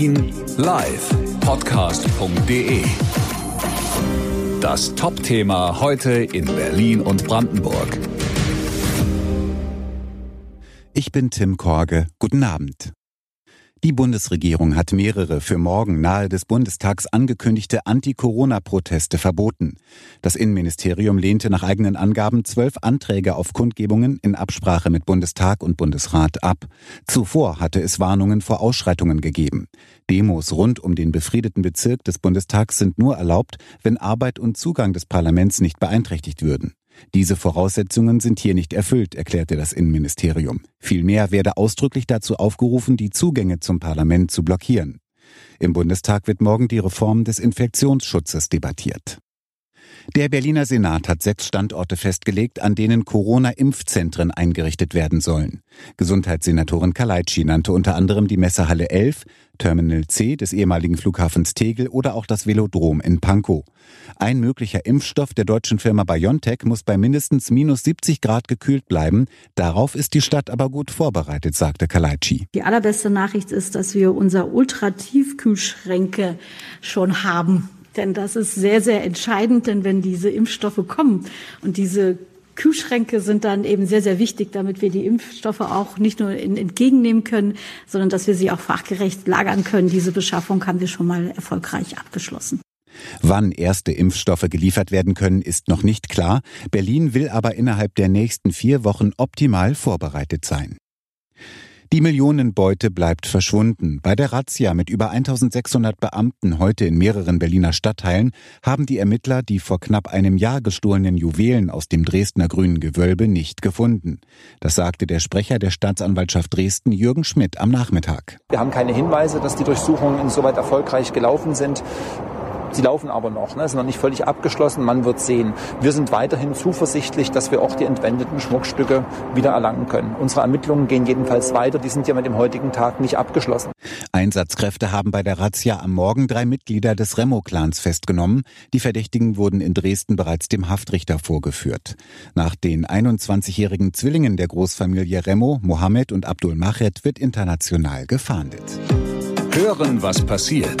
Berlin live podcast.de. Das Top-Thema heute in Berlin und Brandenburg. Ich bin Tim Korge. Guten Abend. Die Bundesregierung hat mehrere für morgen nahe des Bundestags angekündigte Anti-Corona-Proteste verboten. Das Innenministerium lehnte nach eigenen Angaben zwölf Anträge auf Kundgebungen in Absprache mit Bundestag und Bundesrat ab. Zuvor hatte es Warnungen vor Ausschreitungen gegeben. Demos rund um den befriedeten Bezirk des Bundestags sind nur erlaubt, wenn Arbeit und Zugang des Parlaments nicht beeinträchtigt würden. Diese Voraussetzungen sind hier nicht erfüllt, erklärte das Innenministerium. Vielmehr werde ausdrücklich dazu aufgerufen, die Zugänge zum Parlament zu blockieren. Im Bundestag wird morgen die Reform des Infektionsschutzes debattiert. Der Berliner Senat hat sechs Standorte festgelegt, an denen Corona-Impfzentren eingerichtet werden sollen. Gesundheitssenatorin Kaleitschi nannte unter anderem die Messehalle 11, Terminal C des ehemaligen Flughafens Tegel oder auch das Velodrom in Pankow. Ein möglicher Impfstoff der deutschen Firma BioNTech muss bei mindestens minus 70 Grad gekühlt bleiben. Darauf ist die Stadt aber gut vorbereitet, sagte Kaleitschi. Die allerbeste Nachricht ist, dass wir unser Ultratiefkühlschränke schon haben. Denn das ist sehr, sehr entscheidend, denn wenn diese Impfstoffe kommen und diese Kühlschränke sind dann eben sehr, sehr wichtig, damit wir die Impfstoffe auch nicht nur in, entgegennehmen können, sondern dass wir sie auch fachgerecht lagern können. Diese Beschaffung haben wir schon mal erfolgreich abgeschlossen. Wann erste Impfstoffe geliefert werden können, ist noch nicht klar. Berlin will aber innerhalb der nächsten vier Wochen optimal vorbereitet sein. Die Millionenbeute bleibt verschwunden. Bei der Razzia mit über 1600 Beamten heute in mehreren Berliner Stadtteilen haben die Ermittler die vor knapp einem Jahr gestohlenen Juwelen aus dem Dresdner Grünen Gewölbe nicht gefunden. Das sagte der Sprecher der Staatsanwaltschaft Dresden Jürgen Schmidt am Nachmittag. Wir haben keine Hinweise, dass die Durchsuchungen insoweit erfolgreich gelaufen sind. Sie laufen aber noch, ne? sind noch nicht völlig abgeschlossen, man wird sehen. Wir sind weiterhin zuversichtlich, dass wir auch die entwendeten Schmuckstücke wieder erlangen können. Unsere Ermittlungen gehen jedenfalls weiter, die sind ja mit dem heutigen Tag nicht abgeschlossen. Einsatzkräfte haben bei der Razzia am Morgen drei Mitglieder des Remo-Clans festgenommen. Die Verdächtigen wurden in Dresden bereits dem Haftrichter vorgeführt. Nach den 21-jährigen Zwillingen der Großfamilie Remo, Mohammed und Abdul Mached wird international gefahndet. Hören, was passiert